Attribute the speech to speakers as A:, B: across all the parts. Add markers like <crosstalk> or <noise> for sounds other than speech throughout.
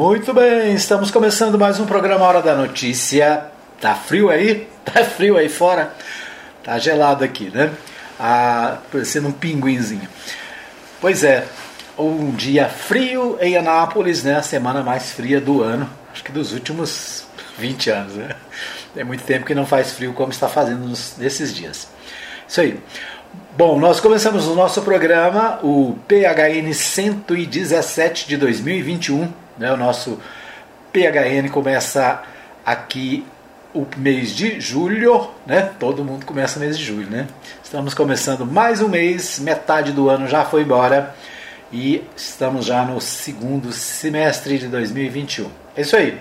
A: Muito bem, estamos começando mais um programa Hora da Notícia. Tá frio aí? <laughs> Tá frio aí fora? Tá gelado aqui, né? Ah, parecendo um pinguinzinho. Pois é, um dia frio em Anápolis, né? A semana mais fria do ano, acho que dos últimos 20 anos, né? Tem muito tempo que não faz frio como está fazendo nesses dias. Isso aí. Bom, nós começamos o nosso programa, o PHN 117 de 2021. Né? O nosso PHN começa aqui o mês de julho, né? Todo mundo começa o mês de julho, né? Estamos começando mais um mês, metade do ano já foi embora e estamos já no segundo semestre de 2021. É isso aí.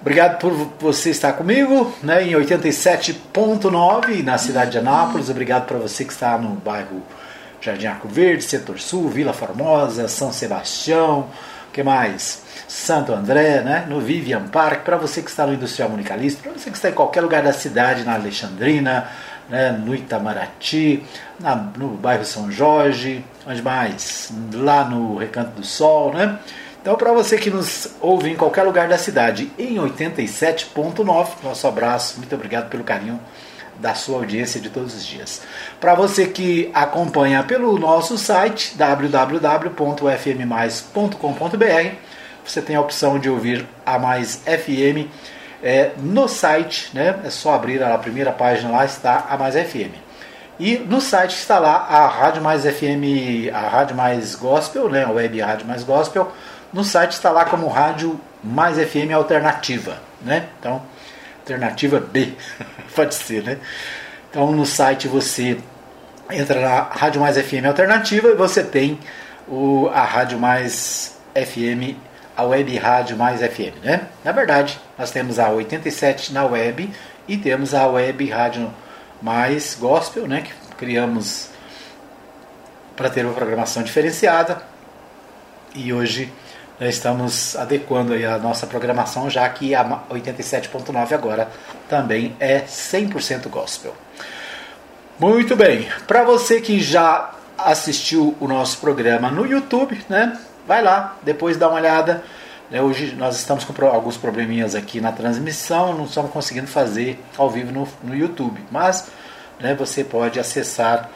A: Obrigado por você estar comigo né, em 87.9 na cidade de Anápolis. Obrigado para você que está no bairro Jardim Arco Verde, Setor Sul, Vila Formosa, São Sebastião, que mais? Santo André, né? no Vivian Park, para você que está no Industrial Municalista, para você que está em qualquer lugar da cidade, na Alexandrina, né? no Itamaraty, na, no bairro São Jorge, onde mais? Lá no Recanto do Sol, né? Então, para você que nos ouve em qualquer lugar da cidade, em 87.9, nosso abraço, muito obrigado pelo carinho da sua audiência de todos os dias. Para você que acompanha pelo nosso site www.fmmais.com.br, você tem a opção de ouvir a Mais FM é, no site, né? É só abrir a primeira página lá está a Mais FM. E no site está lá a Rádio Mais FM, a Rádio Mais Gospel, né? A Web Rádio Mais Gospel no site está lá como Rádio Mais FM Alternativa, né? Então, Alternativa B, <laughs> pode ser, né? Então, no site você entra na Rádio Mais FM Alternativa e você tem o, a Rádio Mais FM, a Web Rádio Mais FM, né? Na verdade, nós temos a 87 na web e temos a Web Rádio Mais Gospel, né? Que criamos para ter uma programação diferenciada. E hoje estamos adequando a nossa programação, já que a 87.9 agora também é 100% gospel. Muito bem, para você que já assistiu o nosso programa no YouTube, né? Vai lá, depois dá uma olhada. Né, hoje nós estamos com alguns probleminhas aqui na transmissão, não estamos conseguindo fazer ao vivo no, no YouTube, mas né, você pode acessar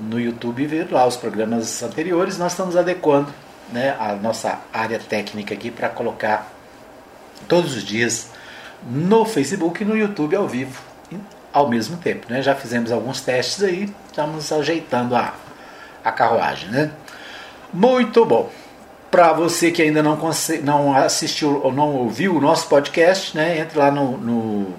A: no YouTube e ver lá os programas anteriores. Nós estamos adequando né, a nossa área técnica aqui para colocar todos os dias no Facebook e no YouTube ao vivo ao mesmo tempo. Né? Já fizemos alguns testes aí, estamos ajeitando a, a carruagem. Né? Muito bom. Para você que ainda não, não assistiu ou não ouviu o nosso podcast, né, entre lá no, no,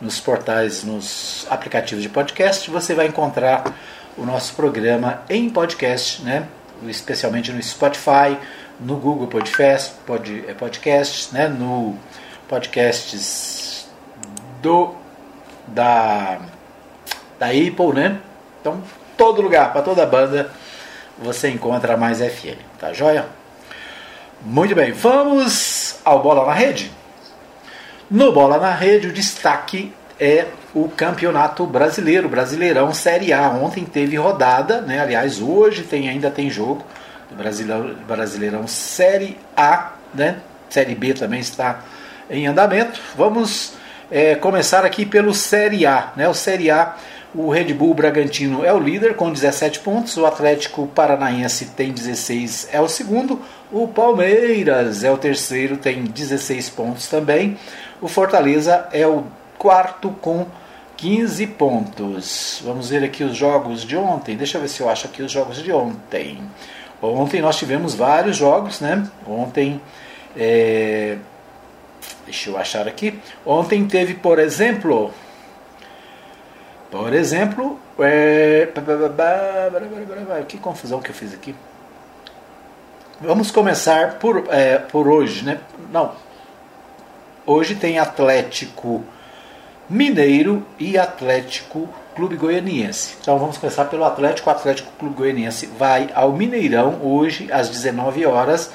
A: nos portais, nos aplicativos de podcast, você vai encontrar o nosso programa em podcast, né? Especialmente no Spotify, no Google Podcast, pod, é, Podcasts, né, no podcasts do da da Apple, né? Então, todo lugar, para toda banda, você encontra mais FM, tá joia? Muito bem, vamos ao Bola na Rede. No Bola na Rede, o destaque é o Campeonato Brasileiro, Brasileirão Série A. Ontem teve rodada, né? aliás, hoje tem, ainda tem jogo do Brasileirão, Brasileirão Série A, né? Série B também está em andamento. Vamos é, começar aqui pelo Série A. Né? O Série A, o Red Bull Bragantino é o líder com 17 pontos, o Atlético Paranaense tem 16, é o segundo, o Palmeiras é o terceiro, tem 16 pontos também. O Fortaleza é o quarto com 15 pontos. Vamos ver aqui os jogos de ontem. Deixa eu ver se eu acho aqui os jogos de ontem. Ontem nós tivemos vários jogos, né? Ontem, é... deixa eu achar aqui. Ontem teve, por exemplo, por exemplo, é... que confusão que eu fiz aqui. Vamos começar por, é, por hoje, né? Não. Hoje tem Atlético Mineiro e Atlético Clube Goianiense. Então vamos começar pelo Atlético. O Atlético Clube Goianiense vai ao Mineirão hoje às 19 horas,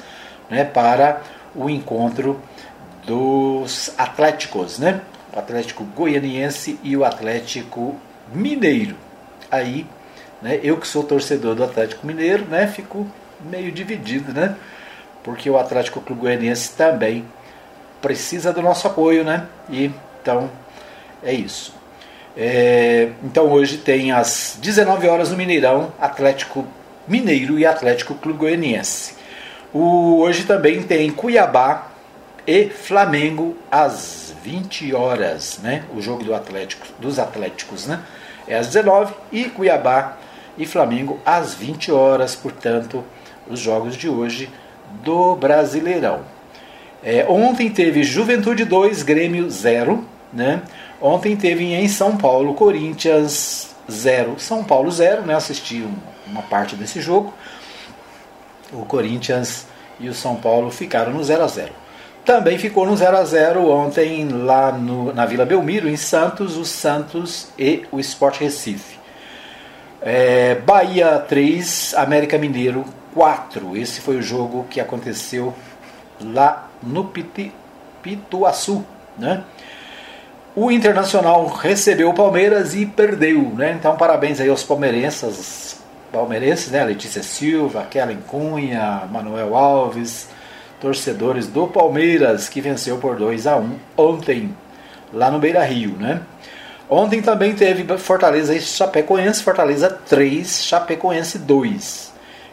A: né, para o encontro dos Atléticos, né? O Atlético Goianiense e o Atlético Mineiro. Aí, né, eu que sou torcedor do Atlético Mineiro, né, fico meio dividido, né? porque o Atlético Clube Goianiense também precisa do nosso apoio, né? E então é isso. É, então hoje tem às 19 horas no Mineirão, Atlético Mineiro e Atlético Clube Goianiense. O, hoje também tem Cuiabá e Flamengo às 20 horas, né? O jogo do Atlético, dos Atléticos, né? É às 19 e Cuiabá e Flamengo às 20 horas, portanto, os jogos de hoje do Brasileirão. É, ontem teve Juventude 2, Grêmio 0, né? Ontem teve em São Paulo, Corinthians 0, São Paulo 0, né? Assisti uma parte desse jogo. O Corinthians e o São Paulo ficaram no 0 a 0. Também ficou no 0 a 0 ontem lá no, na Vila Belmiro, em Santos, o Santos e o Sport Recife. É, Bahia 3, América Mineiro 4. Esse foi o jogo que aconteceu lá no Piti, Pituaçu. Né? O Internacional recebeu o Palmeiras e perdeu. Né? Então, parabéns aí aos palmeirenses, palmeirenses né? Letícia Silva, Kellen Cunha, Manuel Alves, torcedores do Palmeiras, que venceu por 2 a 1 ontem, lá no Beira Rio. Né? Ontem também teve Fortaleza e Chapecoense, Fortaleza 3, Chapecoense 2.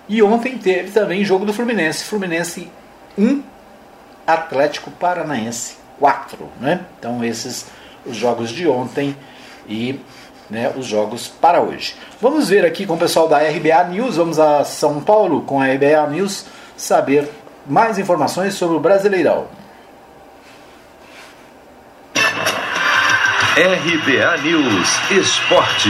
A: E ontem teve também jogo do Fluminense, Fluminense 1, Atlético Paranaense 4. Né? Então esses os jogos de ontem e né, os jogos para hoje. Vamos ver aqui com o pessoal da RBA News, vamos a São Paulo com a RBA News saber mais informações sobre o Brasileirão.
B: RBA News Esporte.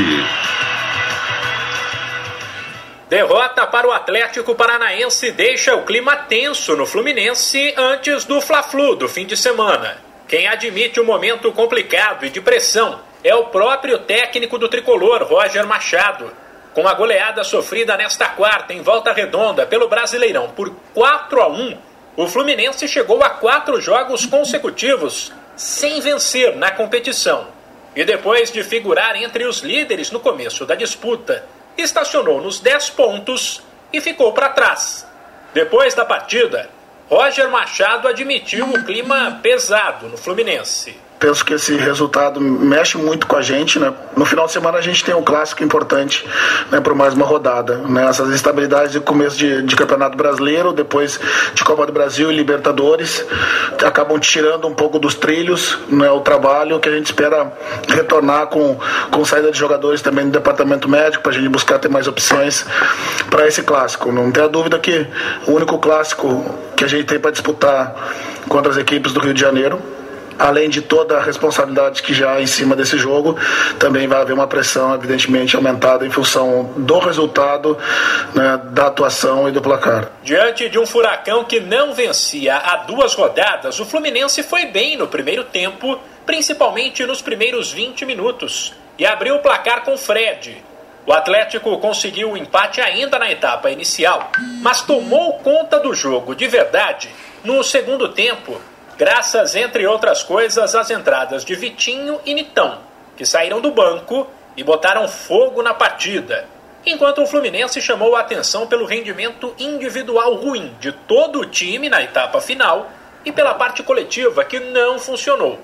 C: Derrota para o Atlético Paranaense deixa o clima tenso no Fluminense antes do Fla-Flu do fim de semana. Quem admite o um momento complicado e de pressão é o próprio técnico do tricolor, Roger Machado. Com a goleada sofrida nesta quarta em volta redonda pelo Brasileirão por 4 a 1, o Fluminense chegou a quatro jogos consecutivos sem vencer na competição. E depois de figurar entre os líderes no começo da disputa, estacionou nos 10 pontos e ficou para trás. Depois da partida, Roger Machado admitiu o clima pesado no Fluminense
D: penso que esse resultado mexe muito com a gente, né? No final de semana a gente tem um clássico importante, né, por mais uma rodada, né? Essas instabilidades de começo de, de Campeonato Brasileiro, depois de Copa do Brasil e Libertadores, acabam tirando um pouco dos trilhos, né, o trabalho que a gente espera retornar com, com saída de jogadores também do departamento médico, para a gente buscar ter mais opções para esse clássico. Não tenha dúvida que o único clássico que a gente tem para disputar contra as equipes do Rio de Janeiro além de toda a responsabilidade que já há em cima desse jogo, também vai haver uma pressão, evidentemente, aumentada em função do resultado, né, da atuação e do placar.
C: Diante de um furacão que não vencia há duas rodadas, o Fluminense foi bem no primeiro tempo, principalmente nos primeiros 20 minutos, e abriu o placar com Fred. O Atlético conseguiu o empate ainda na etapa inicial, mas tomou conta do jogo de verdade no segundo tempo graças, entre outras coisas, às entradas de Vitinho e Nitão, que saíram do banco e botaram fogo na partida. Enquanto o Fluminense chamou a atenção pelo rendimento individual ruim de todo o time na etapa final e pela parte coletiva que não funcionou.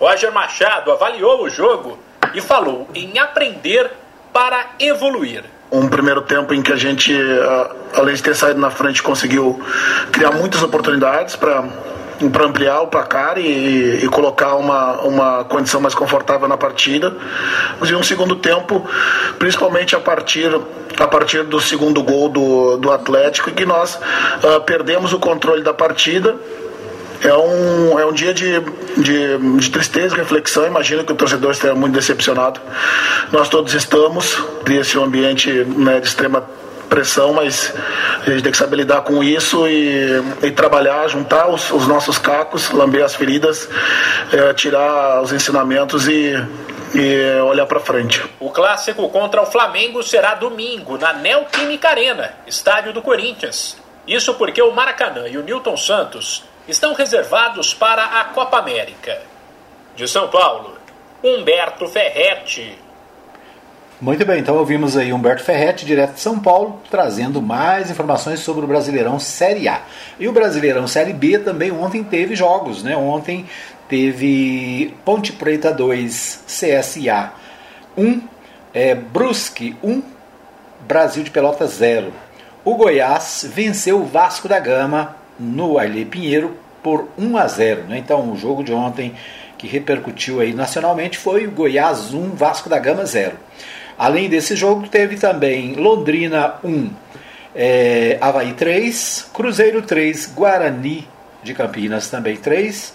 C: Roger Machado avaliou o jogo e falou em aprender para evoluir
D: um primeiro tempo em que a gente, além de ter saído na frente, conseguiu criar muitas oportunidades para para ampliar o placar e, e, colocar uma, uma condição mais confortável na partida. Mas em um segundo tempo, principalmente a partir, a partir do segundo gol do, do Atlético, em que nós uh, perdemos o controle da partida. É um, é um dia de, de, de tristeza reflexão. Imagino que o torcedor esteja muito decepcionado. Nós todos estamos. Um ambiente né, de extrema pressão, mas a gente tem que saber lidar com isso e, e trabalhar, juntar os, os, nossos cacos, lamber as feridas, é, tirar os ensinamentos e, e olhar para frente.
C: O clássico contra o Flamengo será domingo na Neoquímica Arena, estádio do Corinthians. Isso porque o Maracanã e o Newton Santos estão reservados para a Copa América. De São Paulo, Humberto Ferretti.
A: Muito bem, então ouvimos aí Humberto Ferretti, direto de São Paulo, trazendo mais informações sobre o Brasileirão Série A. E o Brasileirão Série B também ontem teve jogos, né? Ontem teve Ponte Preta 2, CSA 1, é, Brusque 1, Brasil de Pelotas 0. O Goiás venceu o Vasco da Gama no Arley Pinheiro por 1 a 0. Né? Então o jogo de ontem que repercutiu aí nacionalmente foi o Goiás 1, Vasco da Gama 0. Além desse jogo, teve também Londrina 1, é, Havaí 3, Cruzeiro 3, Guarani de Campinas também 3.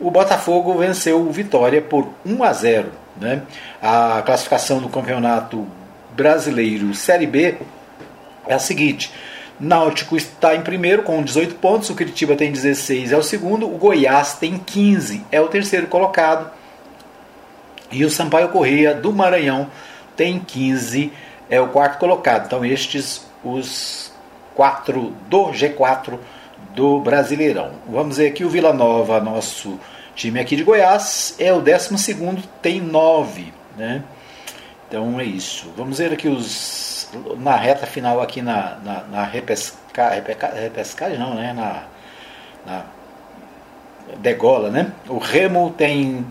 A: O Botafogo venceu o Vitória por 1 a 0. Né? A classificação do campeonato brasileiro Série B é a seguinte: Náutico está em primeiro com 18 pontos, o Curitiba tem 16, é o segundo, o Goiás tem 15, é o terceiro colocado. E o Sampaio Correia do Maranhão tem 15, é o quarto colocado. Então, estes os quatro do G4 do Brasileirão. Vamos ver aqui o Vila Nova, nosso time aqui de Goiás, é o 12, tem 9. Né? Então é isso. Vamos ver aqui os. Na reta final aqui na, na, na repesca, repesca, repescagem, não, né? Na, na degola, né? O Remo tem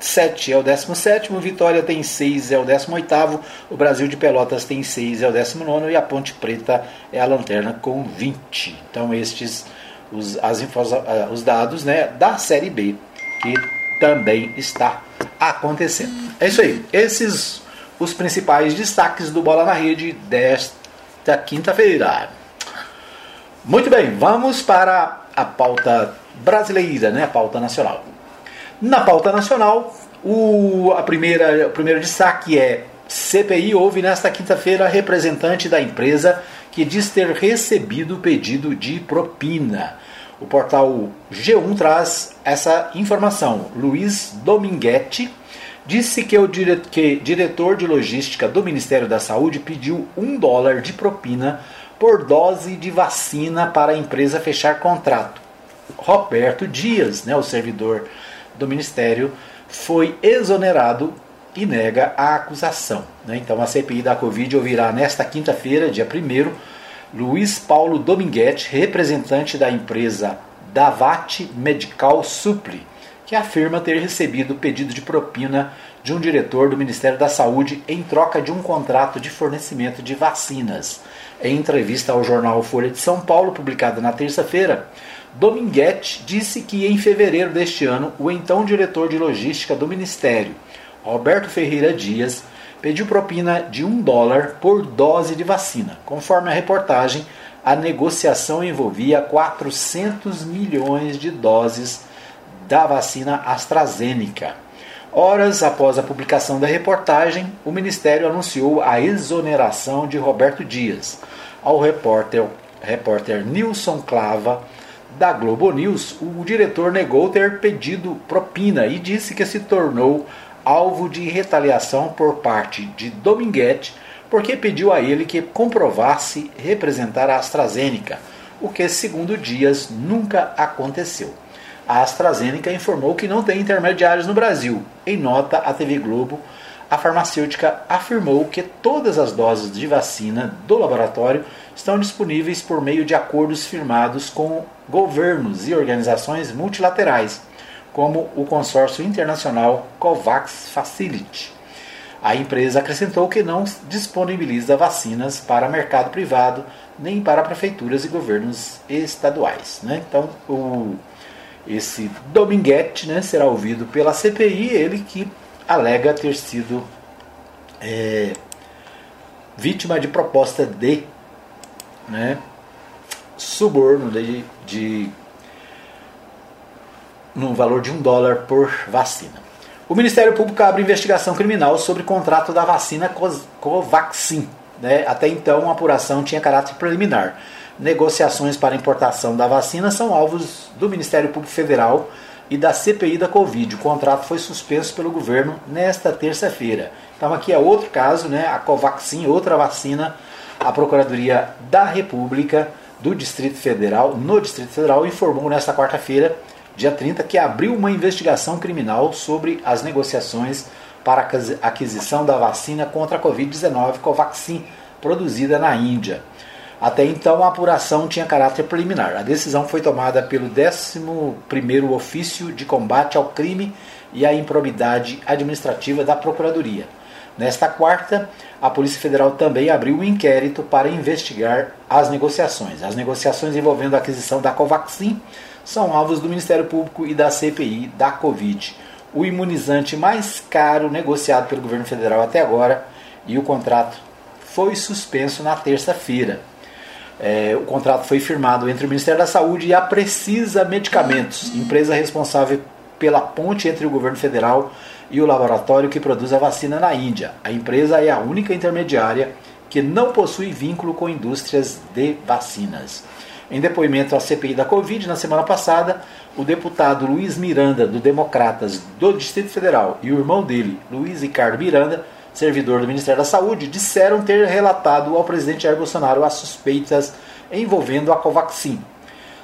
A: 7 é o 17, Vitória tem 6, é o 18, o Brasil de Pelotas tem 6, é o 19 e a Ponte Preta é a lanterna com 20. Então estes os, as infos, ah, os dados né, da Série B que também está acontecendo. É isso aí. Esses os principais destaques do Bola na Rede desta quinta-feira. Muito bem, vamos para a pauta brasileira, né, a pauta nacional. Na pauta nacional, o, a primeira, o primeiro destaque é CPI houve nesta quinta-feira representante da empresa que diz ter recebido pedido de propina. O portal G1 traz essa informação. Luiz Dominguete disse que o dire que diretor de logística do Ministério da Saúde pediu um dólar de propina por dose de vacina para a empresa fechar contrato. Roberto Dias, né, o servidor do Ministério foi exonerado e nega a acusação. Né? Então a CPI da Covid ouvirá nesta quinta-feira, dia 1 Luiz Paulo Dominguete, representante da empresa Davat Medical Supply, que afirma ter recebido pedido de propina de um diretor do Ministério da Saúde em troca de um contrato de fornecimento de vacinas. Em entrevista ao jornal Folha de São Paulo, publicada na terça-feira, Dominguete disse que em fevereiro deste ano, o então diretor de logística do Ministério, Roberto Ferreira Dias, pediu propina de um dólar por dose de vacina. Conforme a reportagem, a negociação envolvia 400 milhões de doses da vacina AstraZeneca. Horas após a publicação da reportagem, o Ministério anunciou a exoneração de Roberto Dias. Ao repórter, repórter Nilson Clava, da Globo News, o diretor negou ter pedido propina e disse que se tornou alvo de retaliação por parte de Dominguete porque pediu a ele que comprovasse representar a AstraZeneca, o que, segundo Dias, nunca aconteceu. A AstraZeneca informou que não tem intermediários no Brasil. Em nota à TV Globo, a farmacêutica afirmou que todas as doses de vacina do laboratório estão disponíveis por meio de acordos firmados com governos e organizações multilaterais, como o consórcio internacional COVAX Facility. A empresa acrescentou que não disponibiliza vacinas para mercado privado nem para prefeituras e governos estaduais. Né? Então, o, esse Dominguete né, será ouvido pela CPI, ele que alega ter sido é, vítima de proposta de né, suborno de, de no valor de um dólar por vacina. O Ministério Público abre investigação criminal sobre contrato da vacina Covaxin. Né? Até então, a apuração tinha caráter preliminar. Negociações para importação da vacina são alvos do Ministério Público Federal e da CPI da Covid. O contrato foi suspenso pelo governo nesta terça-feira. Então aqui é outro caso, né? A Covaxin, outra vacina. A Procuradoria da República do Distrito Federal, no Distrito Federal, informou nesta quarta-feira, dia 30, que abriu uma investigação criminal sobre as negociações para a aquisição da vacina contra a Covid-19 Covaxin, produzida na Índia. Até então, a apuração tinha caráter preliminar. A decisão foi tomada pelo 11º Ofício de Combate ao Crime e à Improbidade Administrativa da Procuradoria. Nesta quarta, a Polícia Federal também abriu um inquérito para investigar as negociações. As negociações envolvendo a aquisição da Covaxin são alvos do Ministério Público e da CPI da Covid. O imunizante mais caro negociado pelo governo federal até agora e o contrato foi suspenso na terça-feira. É, o contrato foi firmado entre o Ministério da Saúde e a Precisa Medicamentos, empresa responsável pela ponte entre o governo federal e o laboratório que produz a vacina na Índia. A empresa é a única intermediária que não possui vínculo com indústrias de vacinas. Em depoimento à CPI da Covid, na semana passada, o deputado Luiz Miranda, do Democratas do Distrito Federal, e o irmão dele, Luiz Ricardo Miranda, servidor do Ministério da Saúde, disseram ter relatado ao presidente Jair Bolsonaro as suspeitas envolvendo a Covaxin.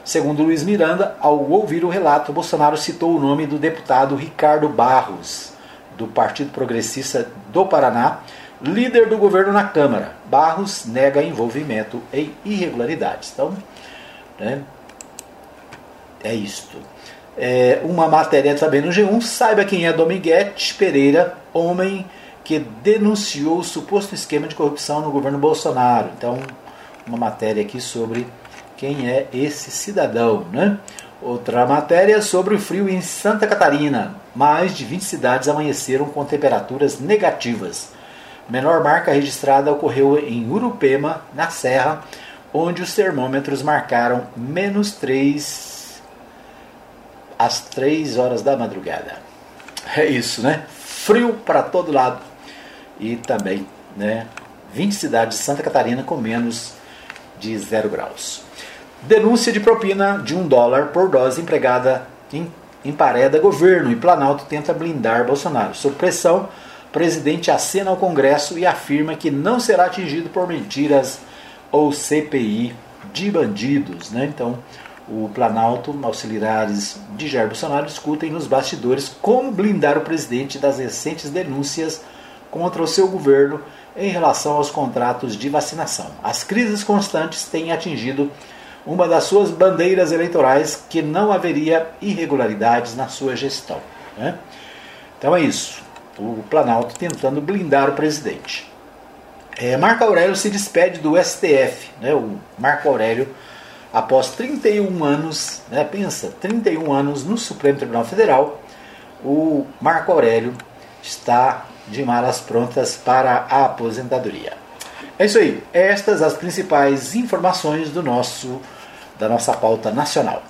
A: Segundo Luiz Miranda, ao ouvir o relato, Bolsonaro citou o nome do deputado Ricardo Barros, do Partido Progressista do Paraná, líder do governo na Câmara. Barros nega envolvimento em irregularidades. Então, né, é isto. É, uma matéria também no G1, saiba quem é Dominguete Pereira, homem que denunciou o suposto esquema de corrupção no governo Bolsonaro. Então, uma matéria aqui sobre quem é esse cidadão, né? Outra matéria sobre o frio em Santa Catarina. Mais de 20 cidades amanheceram com temperaturas negativas. Menor marca registrada ocorreu em Urupema, na Serra, onde os termômetros marcaram menos 3 às 3 horas da madrugada. É isso, né? Frio para todo lado e também né, 20 cidades de Santa Catarina com menos de 0 graus. Denúncia de propina de um dólar por dose empregada em, empareda governo e Planalto tenta blindar Bolsonaro. Sob pressão, presidente acena ao Congresso e afirma que não será atingido por mentiras ou CPI de bandidos. Né? Então, o Planalto, auxiliares de Jair Bolsonaro, discutem nos bastidores como blindar o presidente das recentes denúncias contra o seu governo em relação aos contratos de vacinação. As crises constantes têm atingido uma das suas bandeiras eleitorais que não haveria irregularidades na sua gestão. Né? Então é isso. O Planalto tentando blindar o presidente. É, Marco Aurélio se despede do STF. Né? O Marco Aurélio, após 31 anos, né? pensa, 31 anos no Supremo Tribunal Federal, o Marco Aurélio está de malas prontas para a aposentadoria. É isso aí. Estas as principais informações do nosso da nossa pauta nacional.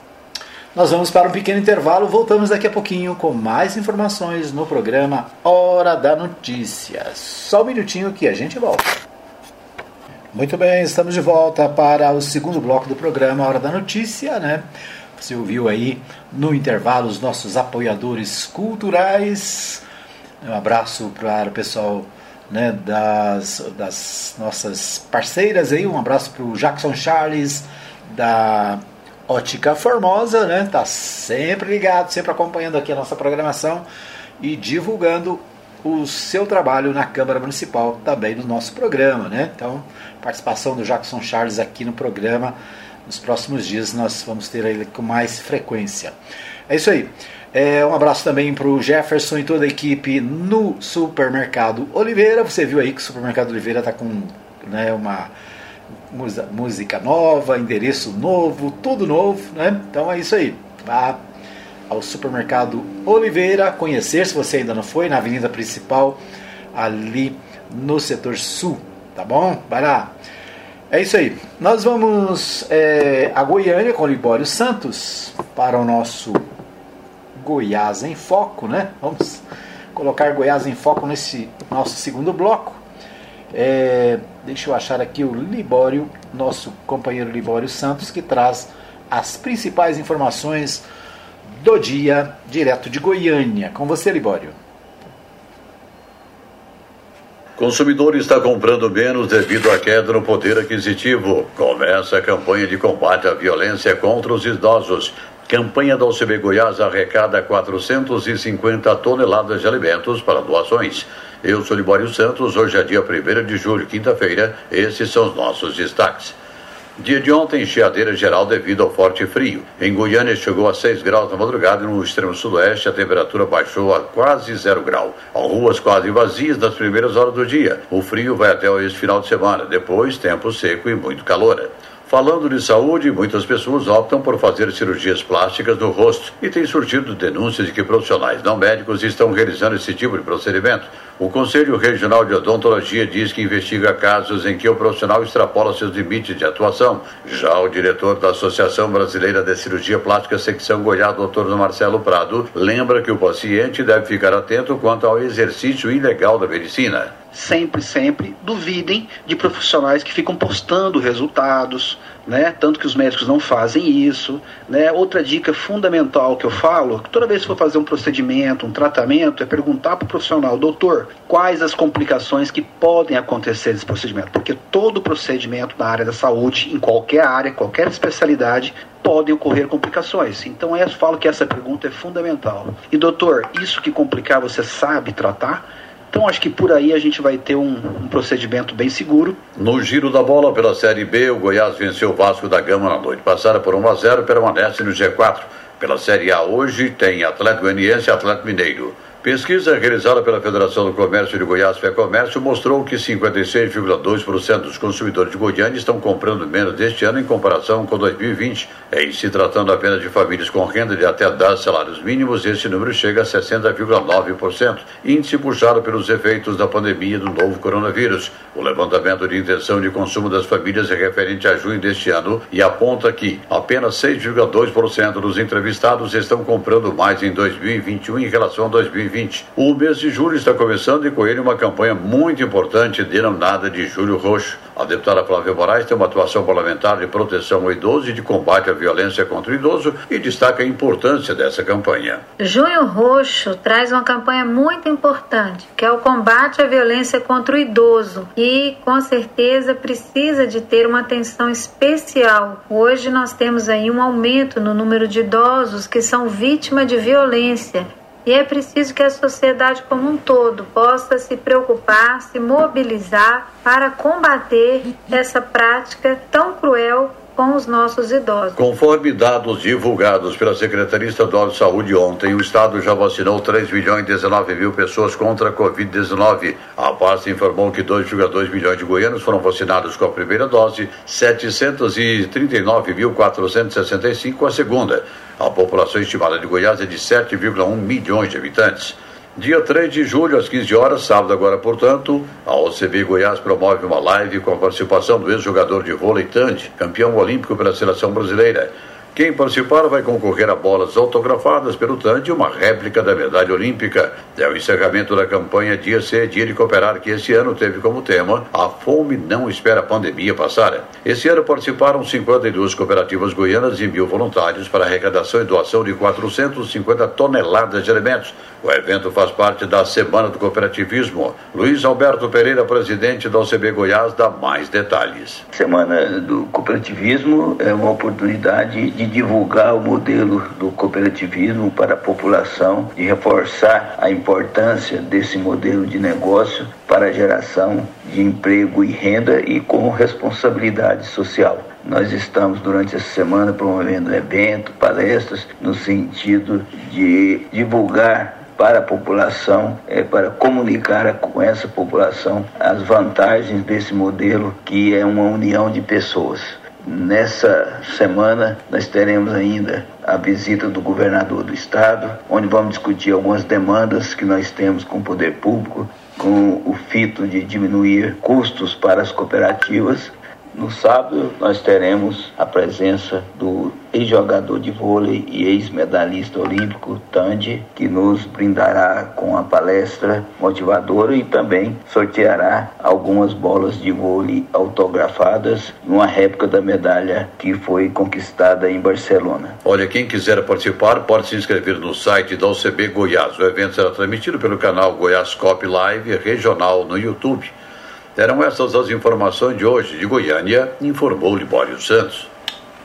A: Nós vamos para um pequeno intervalo, voltamos daqui a pouquinho com mais informações no programa Hora da Notícia. Só um minutinho que a gente volta. Muito bem, estamos de volta para o segundo bloco do programa Hora da Notícia, né? Você ouviu aí no intervalo os nossos apoiadores culturais, um abraço para o pessoal né, das, das nossas parceiras aí. Um abraço para o Jackson Charles da Ótica Formosa, né? Tá sempre ligado, sempre acompanhando aqui a nossa programação e divulgando o seu trabalho na Câmara Municipal também no nosso programa, né? Então, participação do Jackson Charles aqui no programa. Nos próximos dias nós vamos ter ele com mais frequência. É isso aí. É, um abraço também para o Jefferson e toda a equipe no Supermercado Oliveira. Você viu aí que o Supermercado Oliveira está com né, uma música nova, endereço novo, tudo novo. Né? Então é isso aí. Vá ao Supermercado Oliveira conhecer, se você ainda não foi, na avenida principal, ali no setor sul. Tá bom? Vai lá. É isso aí. Nós vamos é, a Goiânia com o Libório Santos para o nosso Goiás em Foco, né? Vamos colocar Goiás em Foco nesse nosso segundo bloco. É, deixa eu achar aqui o Libório, nosso companheiro Libório Santos, que traz as principais informações do dia, direto de Goiânia. Com você, Libório.
E: Consumidor está comprando menos devido à queda no poder aquisitivo. Começa a campanha de combate à violência contra os idosos. Campanha da OCB Goiás arrecada 450 toneladas de alimentos para doações. Eu sou Libório Santos, hoje é dia 1 de julho, quinta-feira. Esses são os nossos destaques. Dia de ontem, chiadeira geral devido ao forte frio. Em Goiânia chegou a 6 graus na madrugada e no extremo sudoeste a temperatura baixou a quase zero grau. As ruas quase vazias nas primeiras horas do dia. O frio vai até este final de semana, depois tempo seco e muito calor. Falando de saúde, muitas pessoas optam por fazer cirurgias plásticas no rosto e tem surgido denúncias de que profissionais não médicos estão realizando esse tipo de procedimento. O Conselho Regional de Odontologia diz que investiga casos em que o profissional extrapola seus limites de atuação. Já o diretor da Associação Brasileira de Cirurgia Plástica Secção Goiás, Dr. Marcelo Prado, lembra que o paciente deve ficar atento quanto ao exercício ilegal da medicina
F: sempre, sempre duvidem de profissionais que ficam postando resultados, né? Tanto que os médicos não fazem isso, né? Outra dica fundamental que eu falo, que toda vez que for fazer um procedimento, um tratamento, é perguntar para o profissional, doutor, quais as complicações que podem acontecer desse procedimento? Porque todo procedimento na área da saúde, em qualquer área, qualquer especialidade, podem ocorrer complicações. Então eu falo que essa pergunta é fundamental. E doutor, isso que complicar você sabe tratar? Então acho que por aí a gente vai ter um, um, procedimento bem seguro.
E: No giro da bola pela Série B, o Goiás venceu o Vasco da Gama na noite passada por 1 a 0 permanece no G4. Pela Série A hoje tem Atlético Goianiense e Atlético Mineiro. Pesquisa realizada pela Federação do Comércio de Goiás Fé Comércio mostrou que 56,2% dos consumidores de Goiânia estão comprando menos deste ano em comparação com 2020. Em se tratando apenas de famílias com renda de até 10 salários mínimos, esse número chega a 60,9%, índice puxado pelos efeitos da pandemia do novo coronavírus. O levantamento de intenção de consumo das famílias é referente a junho deste ano e aponta que apenas 6,2% dos entrevistados estão comprando mais em 2021 em relação a 2020. 2020. O mês de julho está começando e com ele uma campanha muito importante denominada de Julho Roxo. A deputada Flávia Moraes tem uma atuação parlamentar de proteção ao idoso e de combate à violência contra o idoso e destaca a importância dessa campanha.
G: Junho Roxo traz uma campanha muito importante, que é o combate à violência contra o idoso e com certeza precisa de ter uma atenção especial. Hoje nós temos aí um aumento no número de idosos que são vítimas de violência e é preciso que a sociedade como um todo possa se preocupar, se mobilizar para combater essa prática tão cruel com os nossos idosos.
E: Conforme dados divulgados pela Secretaria Estadual de Saúde ontem, o Estado já vacinou 3 milhões e 19 mil pessoas contra a Covid-19. A pasta informou que 2,2 milhões de goianos foram vacinados com a primeira dose, 739.465 com a segunda. A população estimada de Goiás é de 7,1 milhões de habitantes. Dia 3 de julho, às 15 horas, sábado agora, portanto, a OCB Goiás promove uma live com a participação do ex-jogador de vôlei Tandy, campeão olímpico pela seleção brasileira. Quem participar vai concorrer a bolas autografadas pelo Tandy e uma réplica da medalha olímpica. É o encerramento da campanha Dia C, Dia de Cooperar, que esse ano teve como tema A Fome Não Espera a Pandemia Passar. Esse ano participaram 52 cooperativas goianas e mil voluntários para arrecadação e doação de 450 toneladas de alimentos. O evento faz parte da Semana do Cooperativismo. Luiz Alberto Pereira, presidente da OCB Goiás, dá mais detalhes.
H: Semana do Cooperativismo é uma oportunidade de divulgar o modelo do cooperativismo para a população, de reforçar a importância desse modelo de negócio para a geração de emprego e renda e com responsabilidade social. Nós estamos durante essa semana promovendo eventos, palestras, no sentido de divulgar para a população, é, para comunicar com essa população as vantagens desse modelo que é uma união de pessoas. Nessa semana nós teremos ainda a visita do governador do estado, onde vamos discutir algumas demandas que nós temos com o poder público, com o fito de diminuir custos para as cooperativas no sábado, nós teremos a presença do ex-jogador de vôlei e ex-medalhista olímpico Tandy, que nos brindará com a palestra motivadora e também sorteará algumas bolas de vôlei autografadas numa réplica da medalha que foi conquistada em Barcelona.
E: Olha, quem quiser participar pode se inscrever no site da OCB Goiás. O evento será transmitido pelo canal Goiás Cop Live regional no YouTube. Eram essas as informações de hoje de Goiânia, informou Libório Santos.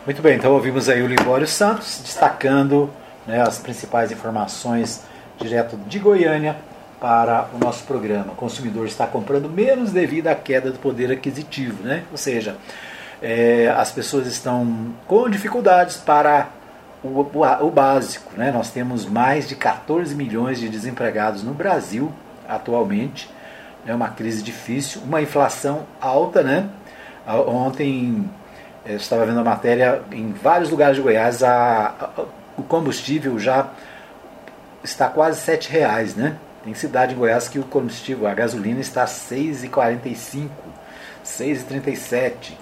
A: Muito bem, então ouvimos aí o Libório Santos destacando né, as principais informações direto de Goiânia para o nosso programa. O consumidor está comprando menos devido à queda do poder aquisitivo, né? ou seja, é, as pessoas estão com dificuldades para o, o, o básico. Né? Nós temos mais de 14 milhões de desempregados no Brasil atualmente. É uma crise difícil, uma inflação alta. Né? Ontem eu estava vendo a matéria em vários lugares de Goiás, a, a, o combustível já está quase sete reais, né? Tem cidade em Goiás que o combustível, a gasolina está 6,45, 6,37.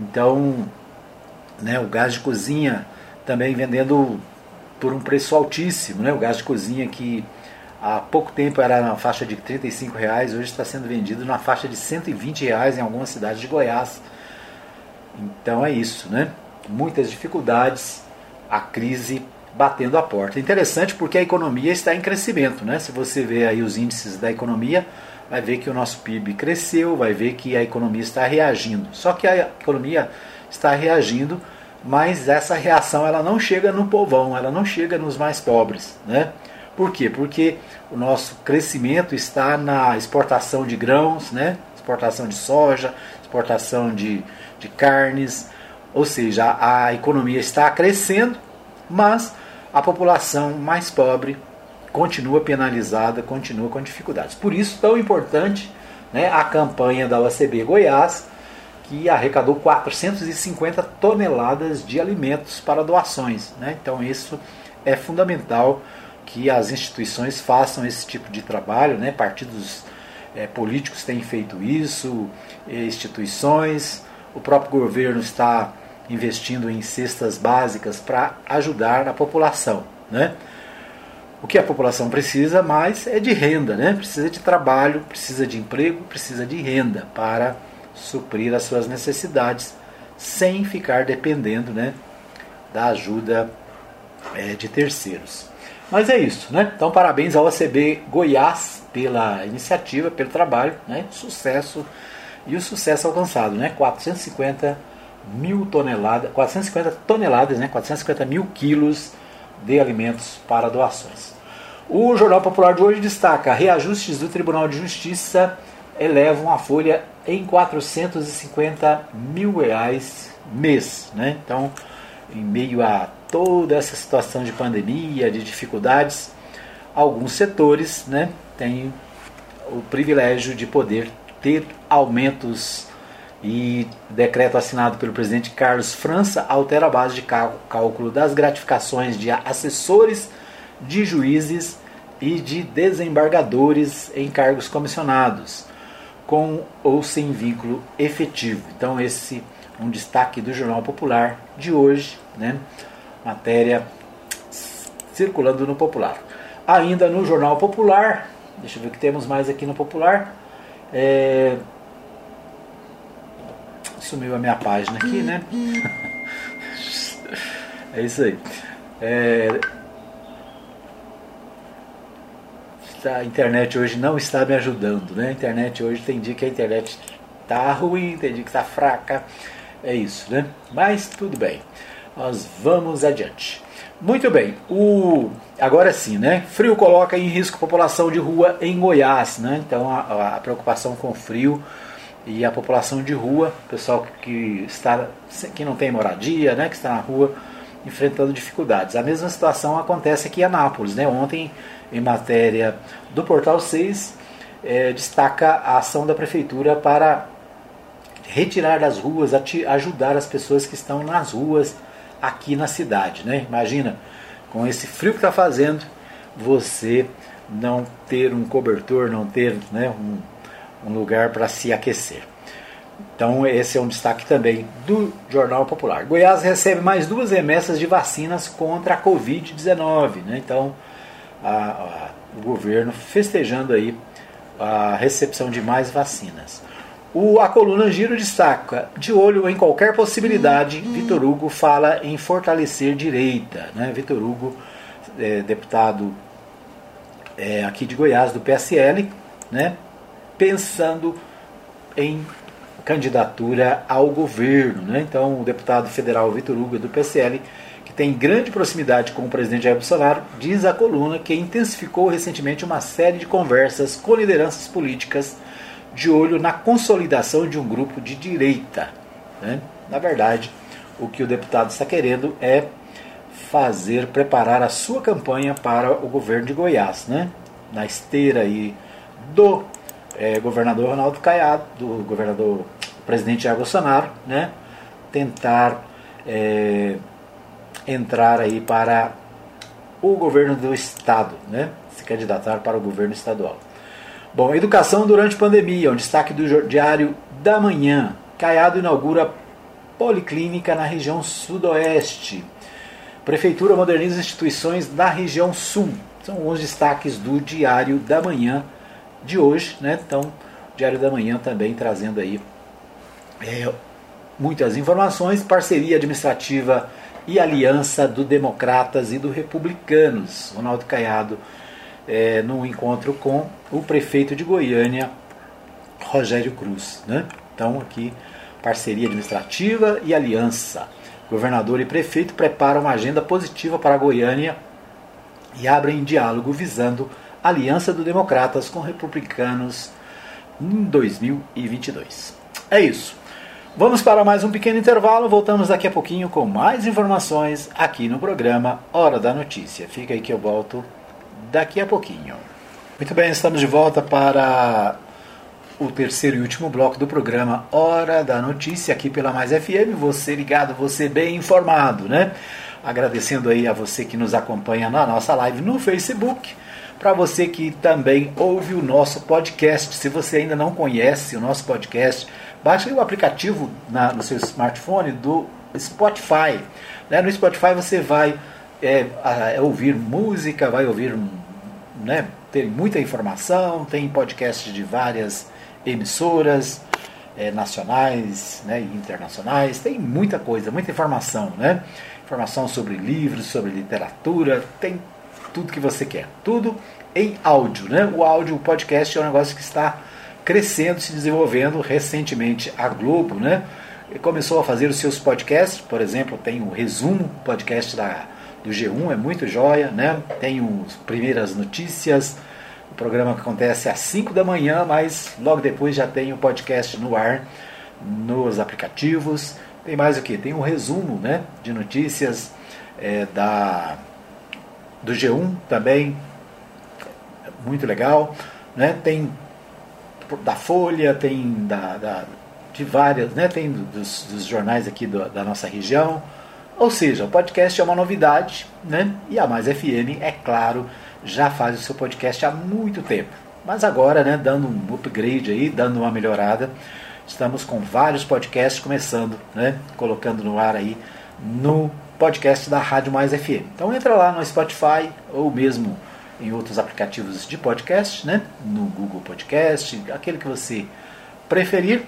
A: Então, né, o gás de cozinha também vendendo por um preço altíssimo, né? O gás de cozinha que há pouco tempo era na faixa de 35 reais, hoje está sendo vendido na faixa de 120 reais em algumas cidades de Goiás. Então é isso, né? Muitas dificuldades, a crise batendo a porta. Interessante porque a economia está em crescimento, né? Se você vê aí os índices da economia, vai ver que o nosso PIB cresceu, vai ver que a economia está reagindo. Só que a economia está reagindo, mas essa reação ela não chega no povão, ela não chega nos mais pobres, né? Por quê? Porque o nosso crescimento está na exportação de grãos, né? Exportação de soja, exportação de, de carnes, ou seja, a economia está crescendo, mas a população mais pobre continua penalizada, continua com dificuldades. Por isso, tão importante né, a campanha da OCB Goiás, que arrecadou 450 toneladas de alimentos para doações. Né? Então, isso é fundamental que as instituições façam esse tipo de trabalho, né? partidos é, políticos têm feito isso, instituições, o próprio governo está investindo em cestas básicas para ajudar a população. Né? O que a população precisa mais é de renda, né? precisa de trabalho, precisa de emprego, precisa de renda para suprir as suas necessidades sem ficar dependendo né, da ajuda é, de terceiros. Mas é isso, né? Então parabéns ao ACB Goiás pela iniciativa, pelo trabalho, né? Sucesso e o sucesso alcançado, né? 450 mil toneladas, 450 toneladas, né, 450 mil quilos de alimentos para doações. O Jornal Popular de hoje destaca: reajustes do Tribunal de Justiça elevam a folha em 450 mil reais mês. Né? Então, em meio a toda essa situação de pandemia, de dificuldades, alguns setores né, têm o privilégio de poder ter aumentos e decreto assinado pelo presidente Carlos França altera a base de cálculo das gratificações de assessores, de juízes e de desembargadores em cargos comissionados, com ou sem vínculo efetivo. Então esse um destaque do Jornal Popular de hoje, né? Matéria circulando no Popular. Ainda no Jornal Popular, deixa eu ver o que temos mais aqui no Popular. É, Sumiu a minha página aqui, né? <laughs> é isso aí. É... A internet hoje não está me ajudando, né? A internet hoje tem dia que a internet tá ruim, tem dia que tá fraca. É isso, né? Mas tudo bem. Nós vamos adiante. Muito bem. O agora sim, né? Frio coloca em risco a população de rua em Goiás, né? Então a, a preocupação com o frio e a população de rua, pessoal que está que não tem moradia, né, que está na rua enfrentando dificuldades. A mesma situação acontece aqui em Anápolis. Né? Ontem, em matéria do Portal 6, é, destaca a ação da Prefeitura para retirar das ruas, ajudar as pessoas que estão nas ruas aqui na cidade. Né? Imagina, com esse frio que está fazendo, você não ter um cobertor, não ter né, um, um lugar para se aquecer. Então, esse é um destaque também do Jornal Popular. Goiás recebe mais duas remessas de vacinas contra a Covid-19. Né? Então, a, a, o governo festejando aí a recepção de mais vacinas. O, a coluna Giro destaca: de olho em qualquer possibilidade, Vitor Hugo fala em fortalecer direita. Né? Vitor Hugo, é, deputado é, aqui de Goiás, do PSL, né? pensando em candidatura ao governo. Né? Então, o deputado federal Vitor Hugo, do PCL, que tem grande proximidade com o presidente Jair Bolsonaro, diz à coluna que intensificou recentemente uma série de conversas com lideranças políticas de olho na consolidação de um grupo de direita. Né? Na verdade, o que o deputado está querendo é fazer, preparar a sua campanha para o governo de Goiás, né? na esteira aí do é, governador Ronaldo Caiado, do governador presidente Jair Bolsonaro, né? tentar é, entrar aí para o governo do estado, né? se candidatar para o governo estadual. Bom, educação durante pandemia, um destaque do Diário da Manhã. Caiado inaugura policlínica na região sudoeste. Prefeitura moderniza instituições da região sul. São alguns destaques do Diário da Manhã de hoje, né? Então, Diário da Manhã também trazendo aí é, muitas informações, parceria administrativa e aliança do Democratas e do Republicanos. Ronaldo Caiado é, num encontro com o prefeito de Goiânia, Rogério Cruz. Né? Então, aqui, parceria administrativa e aliança. Governador e prefeito preparam uma agenda positiva para Goiânia e abrem diálogo visando aliança do Democratas com republicanos em 2022. É isso. Vamos para mais um pequeno intervalo. Voltamos daqui a pouquinho com mais informações aqui no programa Hora da Notícia. Fica aí que eu volto daqui a pouquinho. Muito bem, estamos de volta para o terceiro e último bloco do programa Hora da Notícia aqui pela Mais FM. Você ligado, você bem informado, né? Agradecendo aí a você que nos acompanha na nossa live no Facebook. Para você que também ouve o nosso podcast, se você ainda não conhece o nosso podcast, baixe o aplicativo na, no seu smartphone do Spotify. Né? No Spotify você vai é, é, ouvir música, vai ouvir né, tem muita informação, tem podcast de várias emissoras é, nacionais né, e internacionais, tem muita coisa, muita informação, né? Informação sobre livros, sobre literatura, tem tudo que você quer, tudo em áudio, né? O áudio, o podcast é um negócio que está crescendo, se desenvolvendo recentemente. A Globo, né? Começou a fazer os seus podcasts, por exemplo, tem o resumo podcast da do G1, é muito joia, né? Tem as primeiras notícias, o programa que acontece às 5 da manhã, mas logo depois já tem o podcast no ar, nos aplicativos. Tem mais o que? Tem um resumo né, de notícias é, da, do G1 também, muito legal. Né? Tem da Folha, tem da, da de várias, né? tem dos, dos jornais aqui do, da nossa região. Ou seja, o podcast é uma novidade, né? E a Mais FM, é claro, já faz o seu podcast há muito tempo. Mas agora, né, dando um upgrade aí, dando uma melhorada, estamos com vários podcasts começando, né? Colocando no ar aí no podcast da Rádio Mais FM. Então entra lá no Spotify ou mesmo em outros aplicativos de podcast, né? No Google Podcast, aquele que você preferir.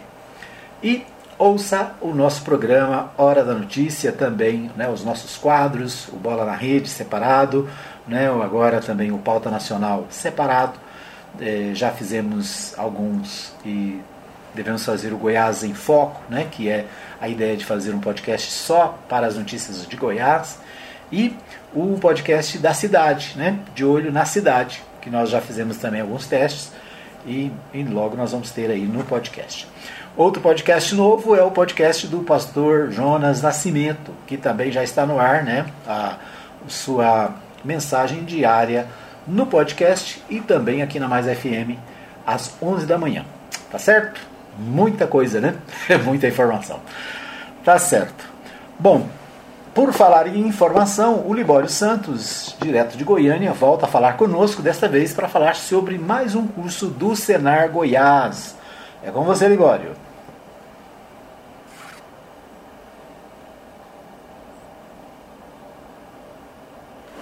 A: E ouça o nosso programa Hora da Notícia também, né, os nossos quadros, o Bola na Rede separado, né, agora também o Pauta Nacional separado. É, já fizemos alguns e devemos fazer o Goiás em Foco, né, que é a ideia de fazer um podcast só para as notícias de Goiás. E o podcast da cidade, né, de olho na cidade, que nós já fizemos também alguns testes e, e logo nós vamos ter aí no podcast. Outro podcast novo é o podcast do pastor Jonas Nascimento, que também já está no ar, né? A sua mensagem diária no podcast e também aqui na Mais FM às 11 da manhã. Tá certo? Muita coisa, né? <laughs> Muita informação. Tá certo. Bom, por falar em informação, o Libório Santos, direto de Goiânia, volta a falar conosco, desta vez para falar sobre mais um curso do Senar Goiás. É com você, Libório.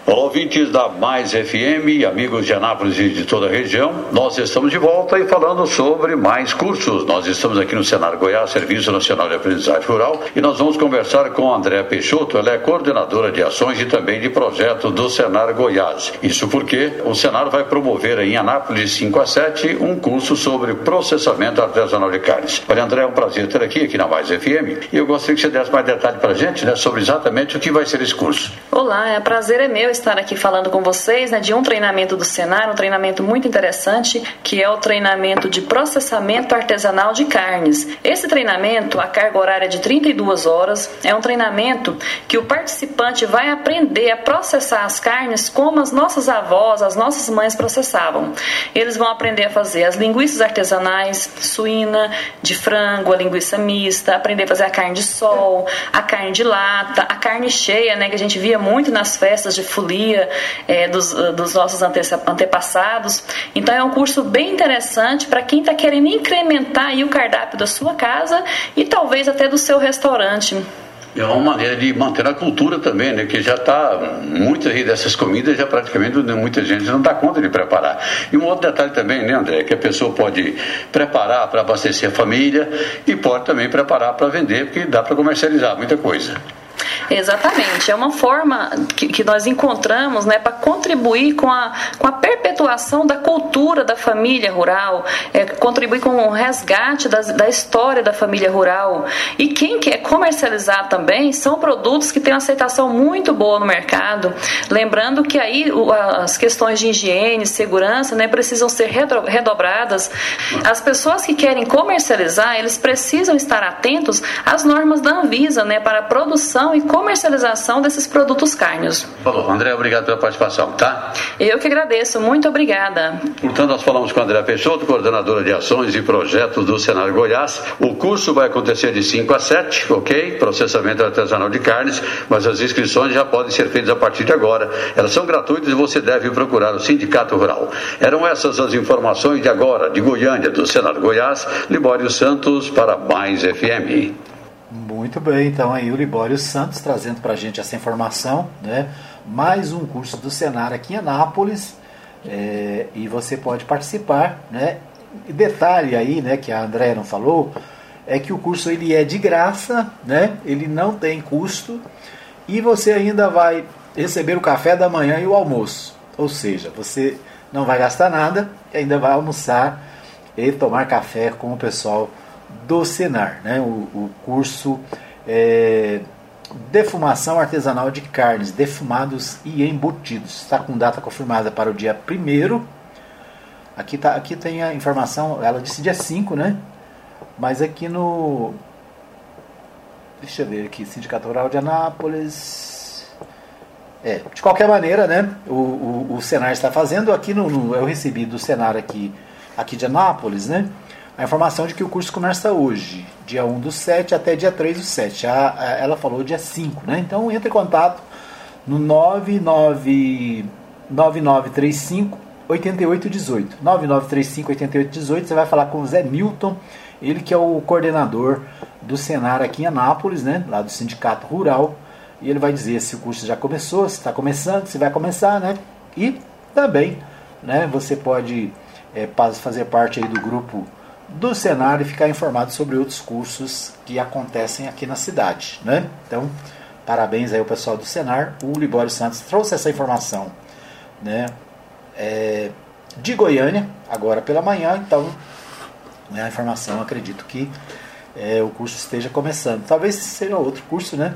I: Olá,
E: ouvintes da Mais FM, amigos de Anápolis e de toda a região, nós estamos de volta e falando sobre mais cursos. Nós estamos aqui no Senar Goiás, Serviço Nacional de Aprendizagem Rural, e nós vamos conversar com a Andréa Peixoto, ela é coordenadora de ações e também de projeto do Senar Goiás. Isso porque o Senar vai promover em Anápolis 5 a 7 um curso sobre processamento artesanal de carnes. Olha, André, é um prazer ter aqui, aqui na Mais FM, e eu gostaria que você desse mais detalhe para a gente né, sobre exatamente o que vai ser esse curso.
I: Olá, é prazer é meu estar aqui falando com vocês né, de um treinamento do Senar, um treinamento muito interessante, que é o treinamento de processamento artesanal de carnes. Esse treinamento, a carga horária é de 32 horas, é um treinamento que o participante vai aprender a processar as carnes como as nossas avós, as nossas mães processavam. Eles vão aprender a fazer as linguiças artesanais, suína, de frango, a linguiça mista, aprender a fazer a carne de sol, a carne de lata, a carne cheia, né, que a gente via muito nas festas de é, dos, dos nossos antepassados. Então é um curso bem interessante para quem está querendo incrementar o cardápio da sua casa e talvez até do seu restaurante.
E: É uma maneira de manter a cultura também, né? Que já está, muitas dessas comidas já praticamente muita gente não dá conta de preparar. E um outro detalhe também, né, André? Que a pessoa pode preparar para abastecer a família e pode também preparar para vender, porque dá para comercializar muita coisa.
I: Exatamente. É uma forma que, que nós encontramos né, para contribuir com a, com a perpetuação da cultura da família rural, é, contribuir com o resgate da, da história da família rural. E quem quer comercializar também são produtos que têm uma aceitação muito boa no mercado. Lembrando que aí as questões de higiene, segurança né, precisam ser redobradas. As pessoas que querem comercializar, eles precisam estar atentos às normas da Anvisa né, para a produção e comercialização desses produtos carnes.
E: Falou, André, obrigado pela participação, tá?
I: Eu que agradeço, muito obrigada.
E: Portanto, nós falamos com a André Peixoto, coordenadora de ações e projetos do Senar Goiás. O curso vai acontecer de 5 a 7, ok? Processamento artesanal de carnes, mas as inscrições já podem ser feitas a partir de agora. Elas são gratuitas e você deve procurar o Sindicato Rural. Eram essas as informações de agora, de Goiânia, do Senar Goiás, Libório Santos para Mais FM.
A: Muito bem, então aí o Libório Santos trazendo para a gente essa informação, né? Mais um curso do Senar aqui em Anápolis é, e você pode participar, né? E detalhe aí, né, que a Andréa não falou, é que o curso ele é de graça, né? Ele não tem custo e você ainda vai receber o café da manhã e o almoço. Ou seja, você não vai gastar nada e ainda vai almoçar e tomar café com o pessoal do Senar, né? o, o curso é, Defumação Artesanal de Carnes, Defumados e Embutidos. Está com data confirmada para o dia 1 Aqui, tá, aqui tem a informação, ela disse dia 5, né? Mas aqui no. Deixa eu ver aqui, Sindicato Rural de Anápolis. É, de qualquer maneira, né? O, o, o Senar está fazendo. Aqui no, no, eu recebi do Senar aqui, aqui de Anápolis, né? A informação de que o curso começa hoje, dia 1 do 7 até dia 3 do 7. A, a, ela falou dia 5, né? Então entre em contato no 99, 9935 8818. 9935 8818, você vai falar com o Zé Milton, ele que é o coordenador do Senar aqui em Anápolis, né? Lá do Sindicato Rural. E ele vai dizer se o curso já começou, se está começando, se vai começar, né? E também, né? Você pode é, fazer parte aí do grupo do cenário e ficar informado sobre outros cursos que acontecem aqui na cidade. Né? Então, parabéns aí ao pessoal do Senar. O Libório Santos trouxe essa informação né, é, de Goiânia, agora pela manhã. Então, né, a informação, acredito que é, o curso esteja começando. Talvez seja outro curso né,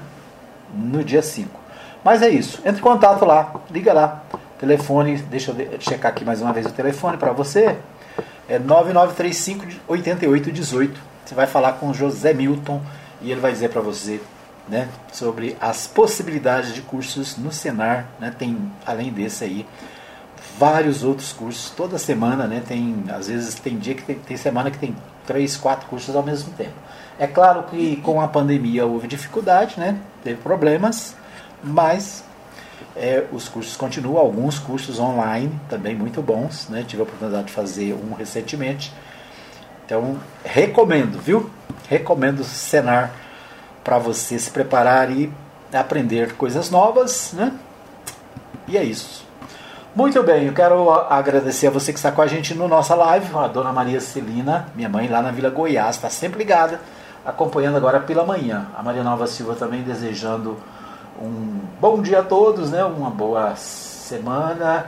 A: no dia 5. Mas é isso. Entre em contato lá, liga lá. Telefone, deixa eu checar aqui mais uma vez o telefone para você é 9935 8818. Você vai falar com o José Milton e ele vai dizer para você né, sobre as possibilidades de cursos no Senar. Né, tem, além desse aí, vários outros cursos. Toda semana, né, tem, às vezes tem dia que tem, tem semana que tem três, quatro cursos ao mesmo tempo. É claro que com a pandemia houve dificuldade, né, teve problemas, mas é, os cursos continuam, alguns cursos online também muito bons, né? Tive a oportunidade de fazer um recentemente. Então, recomendo, viu? Recomendo o Senar para você se preparar e aprender coisas novas, né? E é isso. Muito bem, eu quero agradecer a você que está com a gente no nossa live, a dona Maria Celina, minha mãe lá na Vila Goiás, está sempre ligada, acompanhando agora pela manhã. A Maria Nova Silva também desejando um bom dia a todos, né? uma boa semana.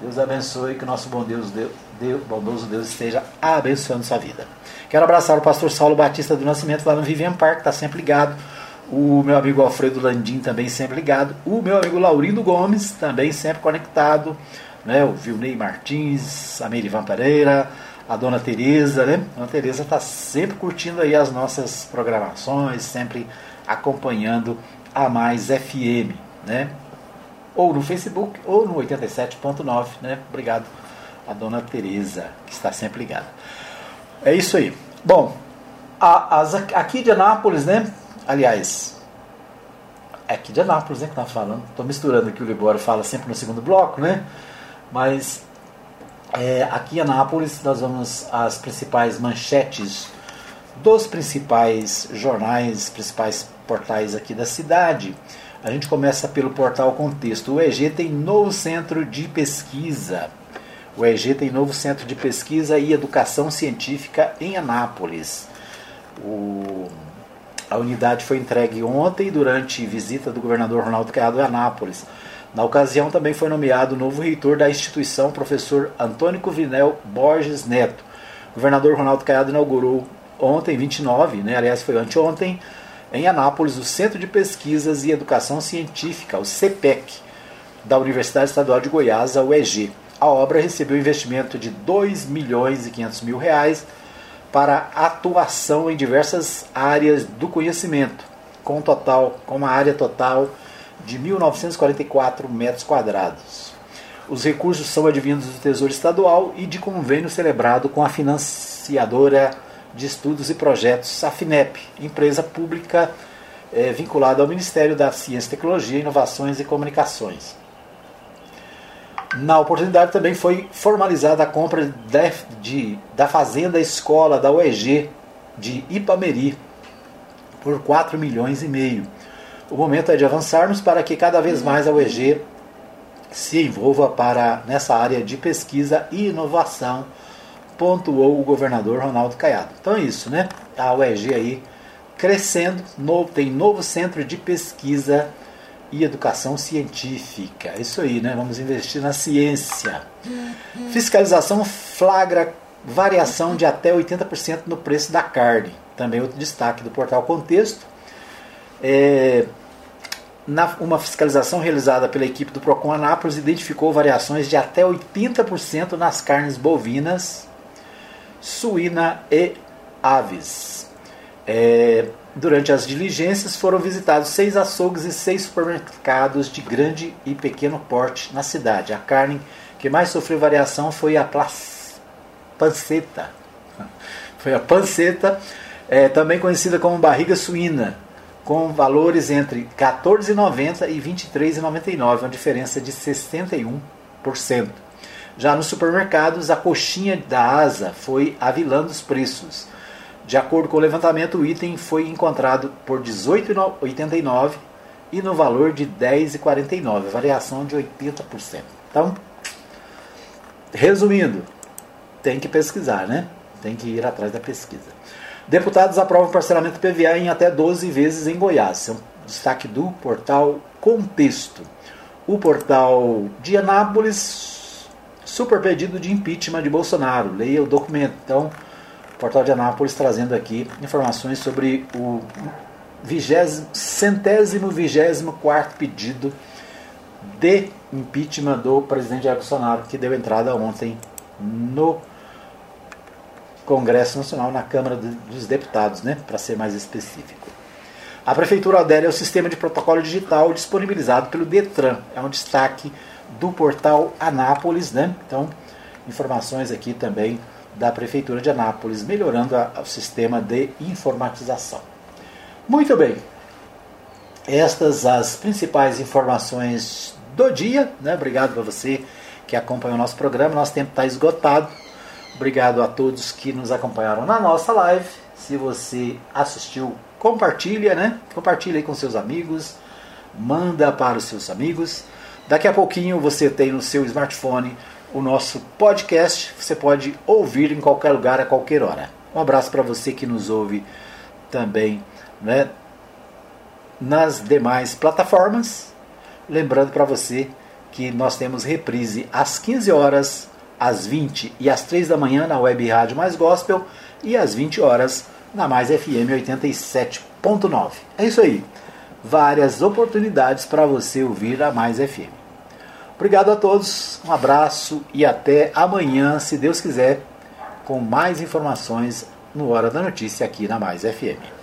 A: Deus abençoe, que o nosso bom Deus, Deus, Deus, bondoso Deus esteja abençoando sua vida. Quero abraçar o pastor Saulo Batista do Nascimento lá no Vivian Park, está sempre ligado o meu amigo Alfredo Landim também sempre ligado, o meu amigo Laurindo Gomes também sempre conectado, né? o Vilney Martins, a Merivan Pereira, a dona Tereza, né? A dona Tereza está sempre curtindo aí as nossas programações, sempre acompanhando a Mais FM, né? Ou no Facebook ou no 87.9, né? Obrigado a dona Tereza, que está sempre ligada. É isso aí. Bom, a, aqui de Anápolis, né? Aliás, é aqui de Anápolis né, que tá falando. Estou misturando aqui o Libório fala sempre no segundo bloco, né? Mas é, aqui em Anápolis nós vamos às principais manchetes dos principais jornais, principais portais aqui da cidade. A gente começa pelo portal Contexto. O EG tem novo centro de pesquisa. O EG tem novo centro de pesquisa e educação científica em Anápolis. O a unidade foi entregue ontem durante visita do governador Ronaldo Caiado em Anápolis. Na ocasião também foi nomeado o novo reitor da instituição, professor Antônio Cuvinel Borges Neto. O governador Ronaldo Caiado inaugurou ontem, 29, né, aliás foi anteontem, em Anápolis, o Centro de Pesquisas e Educação Científica, o CEPEC, da Universidade Estadual de Goiás, a UEG. A obra recebeu investimento de 2 milhões e 500 mil reais para atuação em diversas áreas do conhecimento, com total, com uma área total de 1.944 metros quadrados. Os recursos são advindos do Tesouro Estadual e de convênio celebrado com a financiadora de estudos e projetos, a FINEP, empresa pública é, vinculada ao Ministério da Ciência, Tecnologia, Inovações e Comunicações. Na oportunidade também foi formalizada a compra de, de, da Fazenda Escola da UEG de Ipameri por 4 milhões e meio. O momento é de avançarmos para que cada vez mais a UEG se envolva para nessa área de pesquisa e inovação, pontuou o governador Ronaldo Caiado. Então é isso, né? A UEG aí crescendo, novo, tem novo centro de pesquisa e educação científica. É isso aí, né? Vamos investir na ciência. Fiscalização flagra variação de até 80% no preço da carne. Também outro destaque do portal Contexto. É, na, uma fiscalização realizada pela equipe do Procon Anápolis identificou variações de até 80% nas carnes bovinas, suína e aves. É, Durante as diligências foram visitados seis açougues e seis supermercados de grande e pequeno porte na cidade. A carne que mais sofreu variação foi a panceta. <laughs> Foi a panceta, é, também conhecida como barriga suína, com valores entre R$ 14,90 e R$ 23,99, uma diferença de 61%. Já nos supermercados, a coxinha da asa foi avilando os preços. De acordo com o levantamento, o item foi encontrado por R$ 18,89 e no valor de R$ 10,49, variação de 80%. Então, resumindo, tem que pesquisar, né? Tem que ir atrás da pesquisa. Deputados aprovam parcelamento PVA em até 12 vezes em Goiás. É um destaque do portal Contexto. O portal de Anápolis, super pedido de impeachment de Bolsonaro. Leia o documento. Então, Portal de Anápolis trazendo aqui informações sobre o vigésimo, centésimo vigésimo quarto pedido de impeachment do presidente Jair Bolsonaro, que deu entrada ontem no Congresso Nacional, na Câmara dos Deputados, né, para ser mais específico. A Prefeitura adere ao sistema de protocolo digital disponibilizado pelo Detran. É um destaque do portal Anápolis, né? Então, informações aqui também da Prefeitura de Anápolis, melhorando a, o sistema de informatização. Muito bem, estas as principais informações do dia. Né? Obrigado para você que acompanha o nosso programa. Nosso tempo está esgotado. Obrigado a todos que nos acompanharam na nossa live. Se você assistiu, compartilha, né? Compartilha aí com seus amigos, manda para os seus amigos. Daqui a pouquinho você tem no seu smartphone o nosso podcast. Você pode ouvir em qualquer lugar, a qualquer hora. Um abraço para você que nos ouve também né, nas demais plataformas. Lembrando para você que nós temos reprise às 15 horas, às 20 e às 3 da manhã na Web Rádio Mais Gospel e às 20 horas na Mais FM 87.9. É isso aí. Várias oportunidades para você ouvir a Mais FM. Obrigado a todos, um abraço e até amanhã, se Deus quiser, com mais informações no Hora da Notícia aqui na Mais FM.